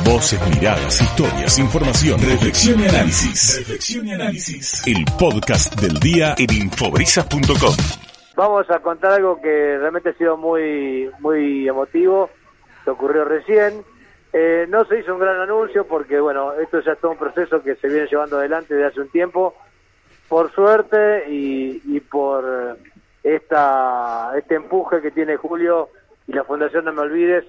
Voces, miradas, historias, información, reflexión y análisis. Reflexión y análisis. El podcast del día en infobrisas.com. Vamos a contar algo que realmente ha sido muy, muy emotivo, que ocurrió recién. Eh, no se hizo un gran anuncio porque, bueno, esto ya es todo un proceso que se viene llevando adelante desde hace un tiempo. Por suerte y, y por esta, este empuje que tiene Julio y la Fundación No Me Olvides,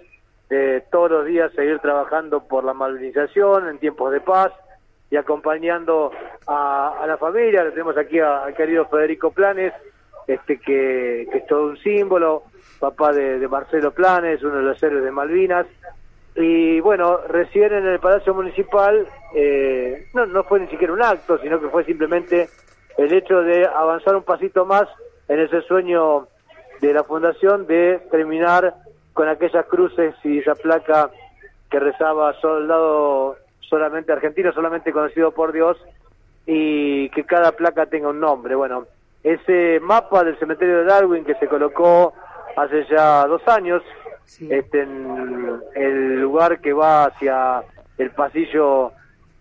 de todos los días seguir trabajando por la malvinización en tiempos de paz y acompañando a, a la familia. Tenemos aquí al querido Federico Planes, este que, que, es todo un símbolo, papá de, de, Marcelo Planes, uno de los héroes de Malvinas. Y bueno, recién en el Palacio Municipal eh, no, no fue ni siquiera un acto, sino que fue simplemente el hecho de avanzar un pasito más en ese sueño de la Fundación de terminar con aquellas cruces y esa placa que rezaba soldado solamente argentino, solamente conocido por Dios, y que cada placa tenga un nombre. Bueno, ese mapa del cementerio de Darwin que se colocó hace ya dos años, sí. este, en el lugar que va hacia el pasillo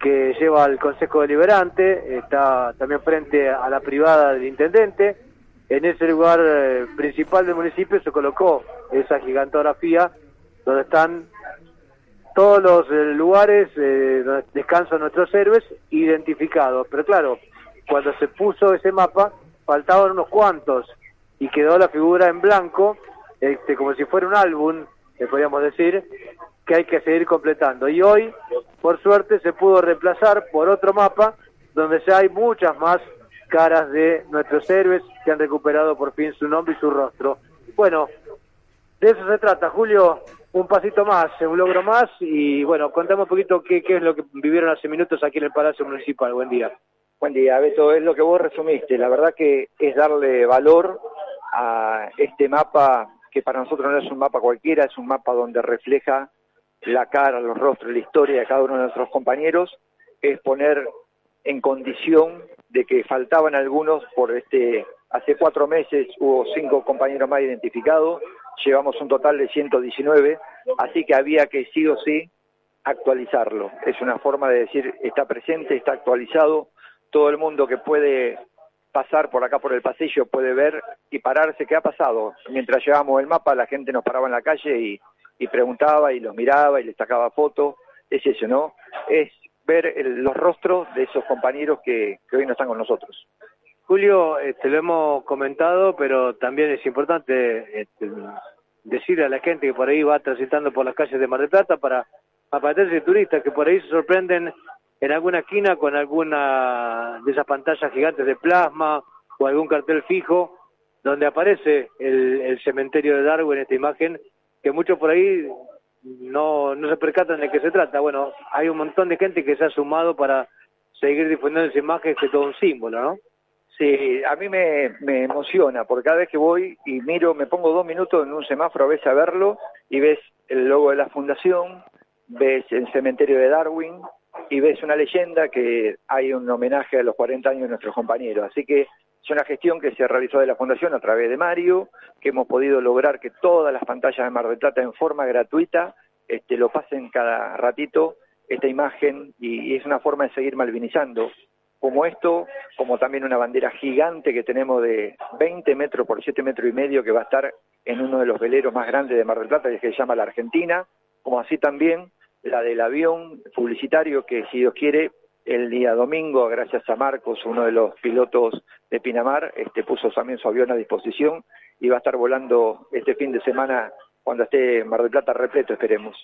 que lleva al Consejo Deliberante, está también frente a la privada del intendente, en ese lugar eh, principal del municipio se colocó esa gigantografía donde están todos los eh, lugares eh, donde descansan nuestros héroes identificados. Pero claro, cuando se puso ese mapa, faltaban unos cuantos y quedó la figura en blanco, este, como si fuera un álbum, le podríamos decir, que hay que seguir completando. Y hoy, por suerte, se pudo reemplazar por otro mapa donde ya hay muchas más caras de nuestros héroes que han recuperado por fin su nombre y su rostro. Bueno, de eso se trata, Julio, un pasito más, un logro más y bueno, contamos un poquito qué es lo que vivieron hace minutos aquí en el Palacio Municipal. Buen día. Buen día, Beto, es lo que vos resumiste. La verdad que es darle valor a este mapa que para nosotros no es un mapa cualquiera, es un mapa donde refleja la cara, los rostros, la historia de cada uno de nuestros compañeros, es poner en condición de que faltaban algunos por este, hace cuatro meses hubo cinco compañeros más identificados, llevamos un total de 119, así que había que sí o sí actualizarlo. Es una forma de decir, está presente, está actualizado, todo el mundo que puede pasar por acá por el pasillo puede ver y pararse qué ha pasado. Mientras llevábamos el mapa, la gente nos paraba en la calle y, y preguntaba y los miraba y les sacaba fotos. Es eso, ¿no? Es ver el, los rostros de esos compañeros que, que, hoy no están con nosotros. Julio, este, lo hemos comentado, pero también es importante este, decirle a la gente que por ahí va transitando por las calles de Mar del Plata para aparecerse turistas que por ahí se sorprenden en alguna esquina con alguna de esas pantallas gigantes de plasma o algún cartel fijo donde aparece el, cementerio de Darwin esta imagen que muchos por ahí no, no se percatan de qué se trata. Bueno, hay un montón de gente que se ha sumado para seguir difundiendo esa imagen que es todo un símbolo, ¿no? Sí, a mí me, emociona, porque cada vez que voy y miro, me pongo dos minutos en un semáforo a veces a verlo y ves el logo de la fundación, ves el cementerio de Darwin y ves una leyenda que hay un homenaje a los 40 años de nuestros compañeros. Así que es una gestión que se realizó de la Fundación a través de Mario, que hemos podido lograr que todas las pantallas de Mar del en forma gratuita este, lo pasen cada ratito esta imagen y es una forma de seguir malvinizando como esto, como también una bandera gigante que tenemos de 20 metros por 7 metros y medio que va a estar en uno de los veleros más grandes de Mar del Plata, que se llama la Argentina, como así también la del avión publicitario que si Dios quiere el día domingo, gracias a Marcos, uno de los pilotos de Pinamar, este, puso también su avión a disposición y va a estar volando este fin de semana cuando esté Mar del Plata repleto, esperemos.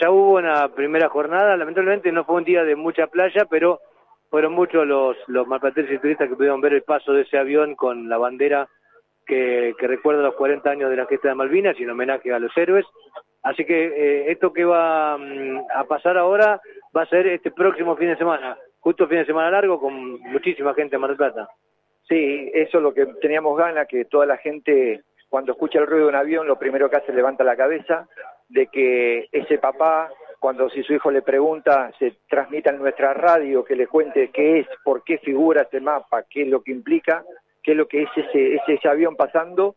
Ya hubo una primera jornada, lamentablemente no fue un día de mucha playa, pero fueron muchos los, los marplatenses y turistas que pudieron ver el paso de ese avión con la bandera que, que recuerda los 40 años de la gesta de Malvinas y en homenaje a los héroes. Así que eh, esto que va um, a pasar ahora va a ser este próximo fin de semana, justo fin de semana largo con muchísima gente en Plata. Sí, eso es lo que teníamos ganas, que toda la gente cuando escucha el ruido de un avión lo primero que hace es levanta la cabeza, de que ese papá, cuando si su hijo le pregunta, se transmita en nuestra radio, que le cuente qué es, por qué figura este mapa, qué es lo que implica, qué es lo que es ese, ese, avión pasando,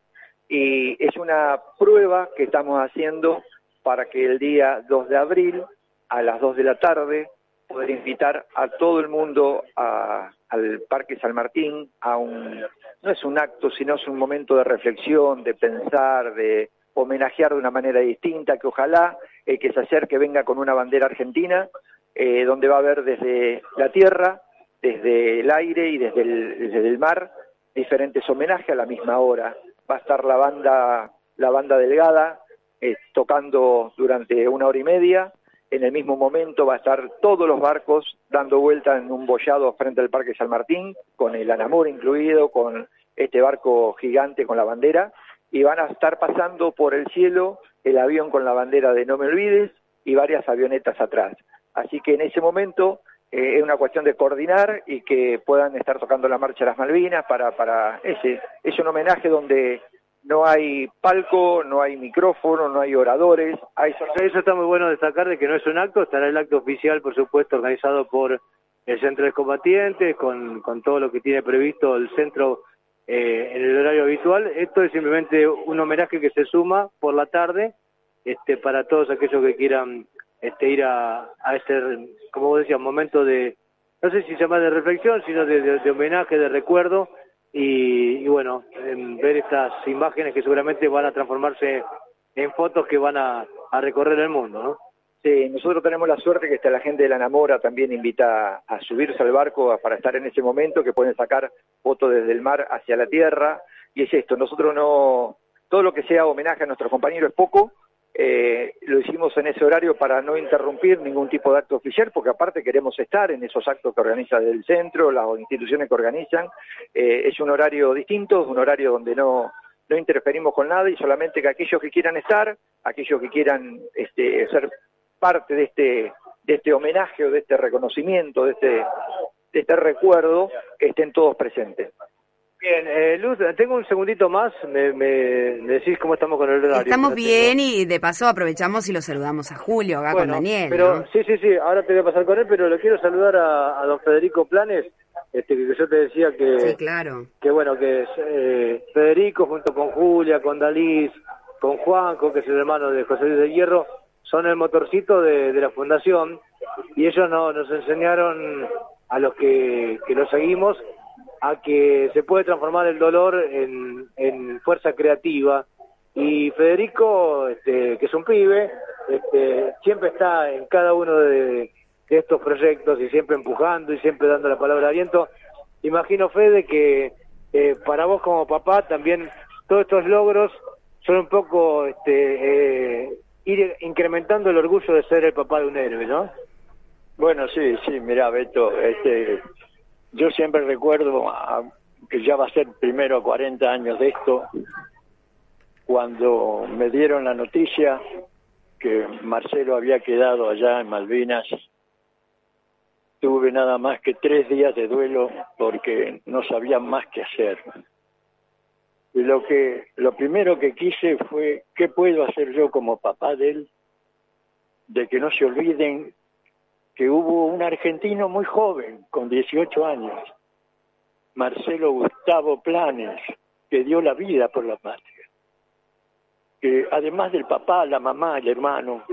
y es una prueba que estamos haciendo para que el día 2 de abril, a las 2 de la tarde, poder invitar a todo el mundo al Parque San Martín a un, no es un acto, sino es un momento de reflexión, de pensar, de homenajear de una manera distinta, que ojalá el que se acerque venga con una bandera argentina, eh, donde va a haber desde la tierra, desde el aire y desde el, desde el mar diferentes homenajes a la misma hora. Va a estar la banda, la banda delgada eh, tocando durante una hora y media, en el mismo momento va a estar todos los barcos dando vuelta en un bollado frente al Parque San Martín, con el Anamur incluido, con este barco gigante con la bandera, y van a estar pasando por el cielo el avión con la bandera de No Me Olvides y varias avionetas atrás. Así que en ese momento eh, es una cuestión de coordinar y que puedan estar tocando la marcha de las Malvinas para, para ese, es un homenaje donde no hay palco, no hay micrófono, no hay oradores. Hay Eso está muy bueno destacar de que no es un acto, estará el acto oficial, por supuesto, organizado por el Centro de Combatientes, con, con todo lo que tiene previsto el centro eh, en el horario habitual. Esto es simplemente un homenaje que se suma por la tarde este, para todos aquellos que quieran este, ir a, a ese, como vos decías, momento de, no sé si se llama de reflexión, sino de homenaje, de recuerdo y, bueno, ver estas imágenes que seguramente van a transformarse en fotos que van a, recorrer el mundo, ¿no? Sí, nosotros tenemos la suerte que está la gente de la Namora también invita a subirse al barco para estar en ese momento, que pueden sacar fotos desde el mar hacia la tierra, y es esto, nosotros no, todo lo que sea homenaje a nuestros compañeros es poco, eh, lo hicimos en ese horario para no interrumpir ningún tipo de acto oficial, porque aparte queremos estar en esos actos que organiza el centro, las instituciones que organizan. Eh, es un horario distinto, es un horario donde no, no interferimos con nada y solamente que aquellos que quieran estar, aquellos que quieran este, ser parte de este, de este homenaje o de este reconocimiento, de este, de este recuerdo, estén todos presentes. Bien, eh, Luz, tengo un segundito más, me, decís cómo estamos con el horario. Estamos bien y de paso aprovechamos y lo saludamos a Julio, acá con Daniel. Pero, Sí, sí, sí, ahora te voy a pasar con él, pero le quiero saludar a, don Federico Planes, este, que yo te decía que... Sí, claro. Que bueno, que es eh, Federico junto con Julia, con Dalís, con Juanco, que es el hermano de José Luis de Hierro, son el motorcito de, la fundación y ellos no, nos enseñaron a los que, que lo seguimos a que se puede transformar el dolor en, fuerza creativa. Y Federico, este, que es un pibe, este, siempre está en cada uno de, estos proyectos y siempre empujando y siempre dando la palabra de aliento. Imagino, Fede, que eh, para vos como papá también todos estos logros son un poco este, eh, ir incrementando el orgullo de ser el papá de un héroe, ¿no? Bueno, sí, sí, mira, Beto, este, yo siempre recuerdo que ya va a ser primero 40 años de esto, cuando me dieron la noticia que Marcelo había quedado allá en Malvinas, tuve nada más que tres días de duelo porque no sabía más qué hacer. Y lo que lo primero que quise fue qué puedo hacer yo como papá de él, de que no se olviden que hubo un argentino muy joven, con 18 años, Marcelo Gustavo Planes, que dio la vida por la patria. Que además del papá, la mamá, el hermano,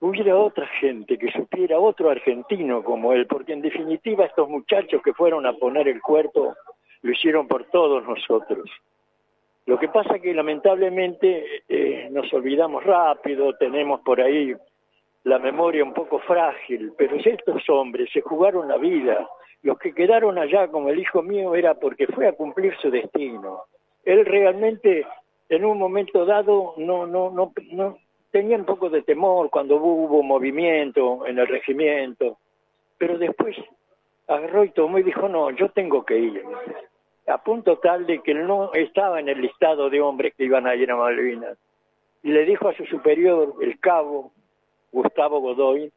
hubiera otra gente que supiera otro argentino como él, porque en definitiva estos muchachos que fueron a poner el cuerpo lo hicieron por todos nosotros. Lo que pasa que lamentablemente eh, nos olvidamos rápido, tenemos por ahí la memoria un poco frágil, pero estos hombres se jugaron la vida. Los que quedaron allá, como el hijo mío, era porque fue a cumplir su destino. Él realmente, en un momento dado, no, no, no, no tenía un poco de temor cuando hubo movimiento en el regimiento, pero después agarró y tomó y dijo, no, yo tengo que ir. A punto tal de que no estaba en el listado de hombres que iban a ir a Malvinas. Y le dijo a su superior, el cabo, Gustavo Godoy,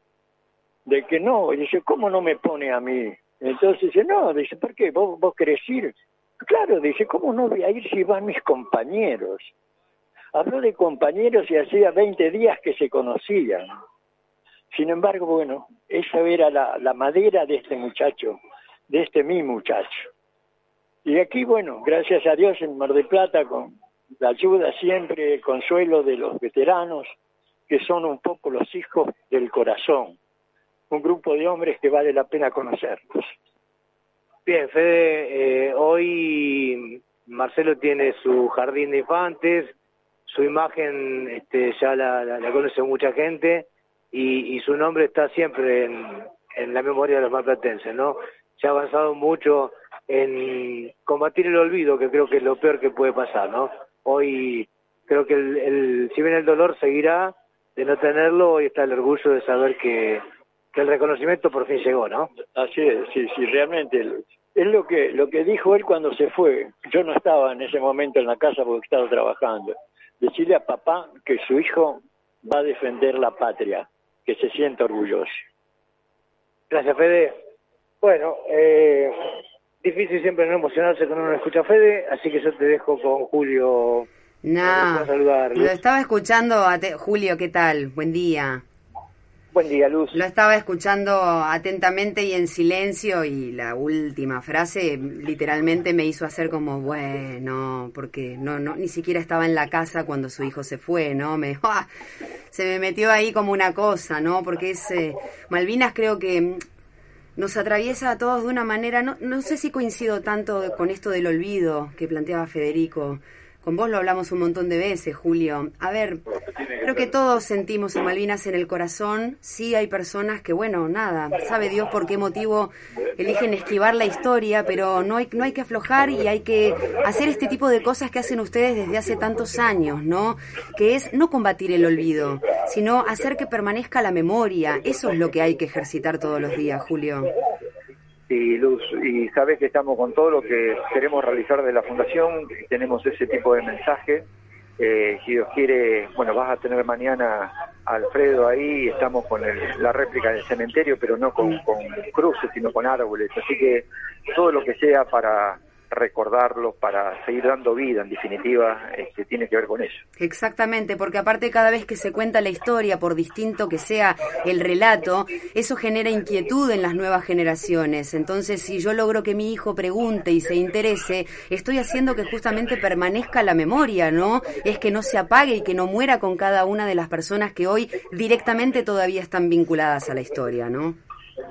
de que no, y dice, ¿cómo no me pone a mí? Entonces dice, no, dice, ¿por qué? ¿Vos, vos querés ir? Claro, dice, ¿cómo no voy a ir si van mis compañeros? Habló de compañeros y hacía 20 días que se conocían. Sin embargo, bueno, esa era la, la madera de este muchacho, de este mi muchacho. Y aquí, bueno, gracias a Dios en Mar del Plata, con la ayuda siempre, el consuelo de los veteranos, que son un poco los hijos del corazón, un grupo de hombres que vale la pena conocerlos. Bien, Fede, eh, hoy Marcelo tiene su jardín de infantes, su imagen este, ya la, conoce mucha gente y, su nombre está siempre en, la memoria de los malplatenses, ¿no? Se ha avanzado mucho en combatir el olvido, que creo que es lo peor que puede pasar, ¿no? Hoy creo que el, si bien el dolor seguirá de no tenerlo, hoy está el orgullo de saber que, que el reconocimiento por fin llegó, ¿no? Así es, sí, sí, realmente es lo que lo que dijo él cuando se fue. Yo no estaba en ese momento en la casa porque estaba trabajando. Decirle a papá que su hijo va a defender la patria, que se sienta orgulloso. Gracias, Fede. Bueno, eh, difícil siempre no emocionarse cuando uno escucha a Fede, así que yo te dejo con Julio. No, lo estaba escuchando a Julio, ¿qué tal? Buen día. Buen día, Luz. Lo estaba escuchando atentamente y en silencio y la última frase literalmente me hizo hacer como, bueno, porque no, no, ni siquiera estaba en la casa cuando su hijo se fue, ¿no? Me, ¡ah! se me metió ahí como una cosa, ¿no? Porque es, eh, Malvinas creo que nos atraviesa a todos de una manera, no, no sé si coincido tanto con esto del olvido que planteaba Federico, con vos lo hablamos un montón de veces, Julio. A ver, creo que todos sentimos a Malvinas en el corazón. Sí hay personas que, bueno, nada, sabe Dios por qué motivo eligen esquivar la historia, pero no hay, no hay que aflojar y hay que hacer este tipo de cosas que hacen ustedes desde hace tantos años, ¿no? Que es no combatir el olvido, sino hacer que permanezca la memoria. Eso es lo que hay que ejercitar todos los días, Julio y Luz, y sabes que estamos con todo lo que queremos realizar de la Fundación, tenemos ese tipo de mensaje. Eh, si Dios quiere, bueno, vas a tener mañana a Alfredo ahí, estamos con la réplica del cementerio, pero no con cruces, sino con árboles. Así que todo lo que sea para recordarlos, para seguir dando vida, en definitiva, este, tiene que ver con eso. Exactamente, porque aparte cada vez que se cuenta la historia, por distinto que sea el relato, eso genera inquietud en las nuevas generaciones. Entonces, si yo logro que mi hijo pregunte y se interese, estoy haciendo que justamente permanezca la memoria, ¿no? Es que no se apague y que no muera con cada una de las personas que hoy directamente todavía están vinculadas a la historia, ¿no?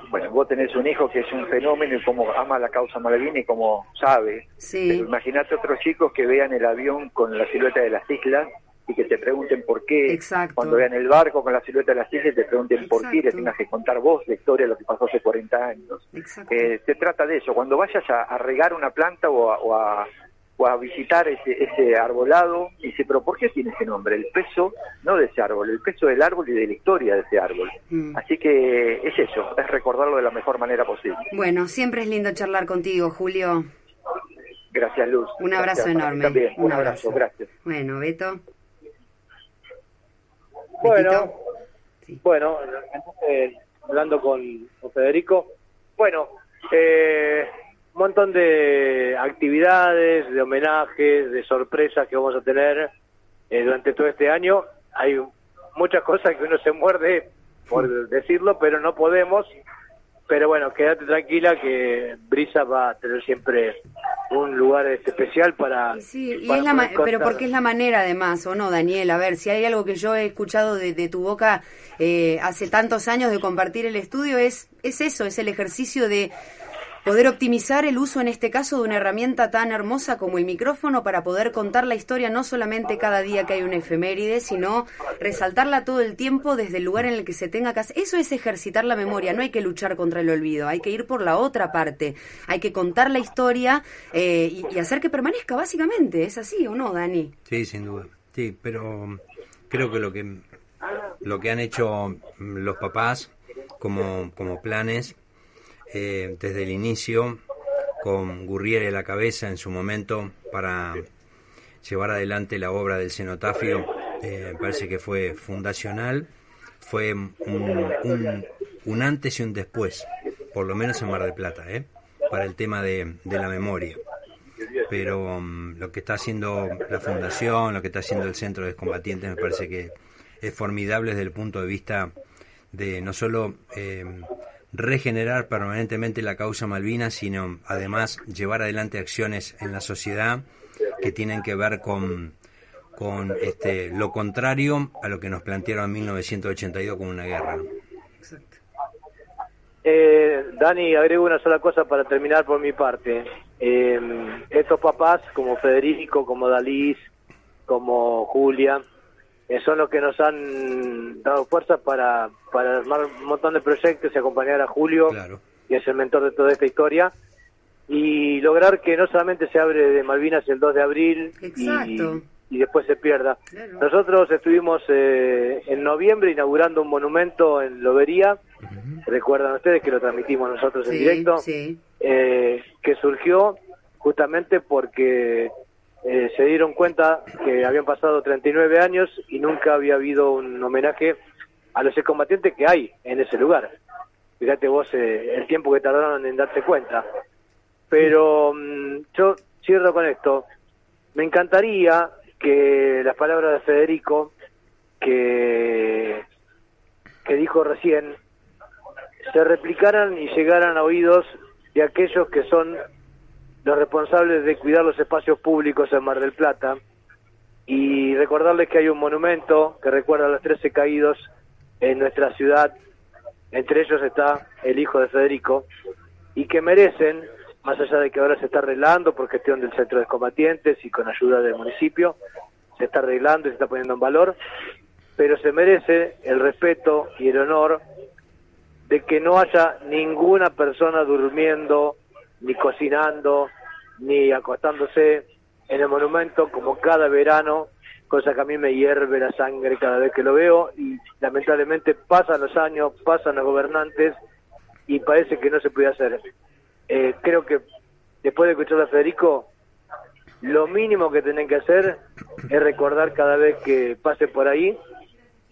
Bueno, vos tenés un hijo que es un fenómeno y como ama la causa Malvinas y como sabe. Sí. Imagínate otros chicos que vean el avión con la silueta de las islas y que te pregunten por qué. Exacto. Cuando vean el barco con la silueta de las islas te pregunten por qué y le tengas que contar vos la historia de lo que pasó hace 40 años. Eh, se trata de eso. Cuando vayas a, regar una planta o a o a visitar ese, ese arbolado y dice, pero ¿por qué tiene ese nombre? El peso, no de ese árbol, el peso del árbol y de la historia de ese árbol. Mm. Así que es eso, es recordarlo de la mejor manera posible. Bueno, siempre es lindo charlar contigo, Julio. Gracias, Luz. Un abrazo enorme. También, un, abrazo. gracias. Bueno, Beto. Bueno, bueno, entonces, hablando con, con Federico, bueno, eh, un montón de actividades, de homenajes, de sorpresas que vamos a tener eh, durante todo este año. Hay muchas cosas que uno se muerde por decirlo, pero no podemos. Pero bueno, quédate tranquila que Brisa va a tener siempre un lugar especial para... Sí, y es la pero porque es la manera además, ¿o no, Daniel? A ver, si hay algo que yo he escuchado de, de tu boca eh, hace tantos años de compartir el estudio, es, es eso, es el ejercicio de Poder optimizar el uso en este caso de una herramienta tan hermosa como el micrófono para poder contar la historia no solamente cada día que hay una efeméride, sino resaltarla todo el tiempo desde el lugar en el que se tenga que hacer. Eso es ejercitar la memoria, no hay que luchar contra el olvido, hay que ir por la otra parte, hay que contar la historia eh, y, hacer que permanezca, básicamente. ¿Es así o no, Dani? Sí, sin duda. Sí, pero creo que lo que, lo que han hecho los papás como, como planes eh, desde el inicio con Gurriere la cabeza en su momento para llevar adelante la obra del cenotafio. Eh, me parece que fue fundacional, fue un, un, antes y un después, por lo menos en Mar del Plata, ¿eh? para el tema de, la memoria. Pero um, lo que está haciendo la fundación, lo que está haciendo el Centro de Combatientes, me parece que es formidable desde el punto de vista de no solo eh, regenerar permanentemente la causa Malvinas, sino además llevar adelante acciones en la sociedad que tienen que ver con, con este, lo contrario a lo que nos plantearon en 1982 con una guerra. Eh, Dani, agrego una sola cosa para terminar por mi parte. Eh, estos papás, como Federico, como Dalís, como Julia, son los que nos han dado fuerza para, para armar un montón de proyectos y acompañar a Julio, Claro. que es el mentor de toda esta historia, y lograr que no solamente se abre de Malvinas el 2 de abril y, Exacto. y después se pierda. Claro. Nosotros estuvimos eh, en noviembre inaugurando un monumento en Lobería, recuerdan ustedes que lo transmitimos nosotros en directo, sí. eh, que surgió justamente porque eh, se dieron cuenta que habían pasado 39 años y nunca había habido un homenaje a los excombatientes que hay en ese lugar. Fíjate vos eh, el tiempo que tardaron en darse cuenta. Pero mm, yo cierro con esto. Me encantaría que las palabras de Federico, que, que dijo recién, se replicaran y llegaran a oídos de aquellos que son los responsables de cuidar los espacios públicos en Mar del Plata y recordarles que hay un monumento que recuerda a los 13 caídos en nuestra ciudad, entre ellos está el hijo de Federico, y que merecen, más allá de que ahora se está arreglando por gestión del Centro de Combatientes y con ayuda del municipio, se está arreglando y se está poniendo en valor, pero se merece el respeto y el honor de que no haya ninguna persona durmiendo, ni cocinando, ni acostándose en el monumento como cada verano, cosa que a mí me hierve la sangre cada vez que lo veo y lamentablemente pasan los años, pasan los gobernantes y parece que no se puede hacer. Eh, creo que después de escuchar a Federico, lo mínimo que tienen que hacer es recordar cada vez que pase por ahí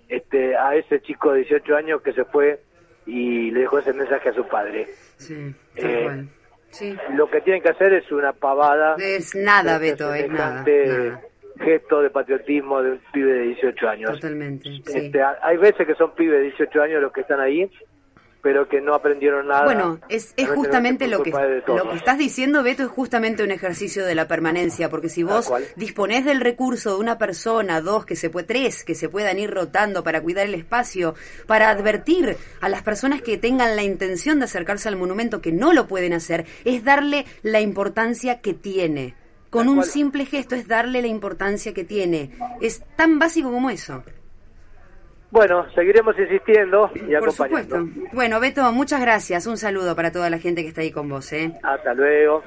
este, a ese chico de 18 años que se fue y le dejó ese mensaje a su padre. Sí, Eh. Sí. Lo que tienen que hacer es una pavada. Es nada, de Beto, es nada, gesto de patriotismo de un pibe de 18 años. Totalmente. Este, hay veces que son pibes de 18 años los que están ahí, pero que no aprendieron nada. Bueno, es, es justamente lo que, lo que estás diciendo, Beto, es justamente un ejercicio de la permanencia, porque si vos cual. disponés del recurso de una persona, dos, que se puede, tres, que se puedan ir rotando para cuidar el espacio, para advertir a las personas que tengan la intención de acercarse al monumento que no lo pueden hacer, es darle la importancia que tiene. Con un simple gesto es darle la importancia que tiene. Es tan básico como eso. Bueno, seguiremos insistiendo y Por acompañando. supuesto. Bueno, Beto, muchas gracias. Un saludo para toda la gente que está ahí con vos, ¿eh? Hasta luego.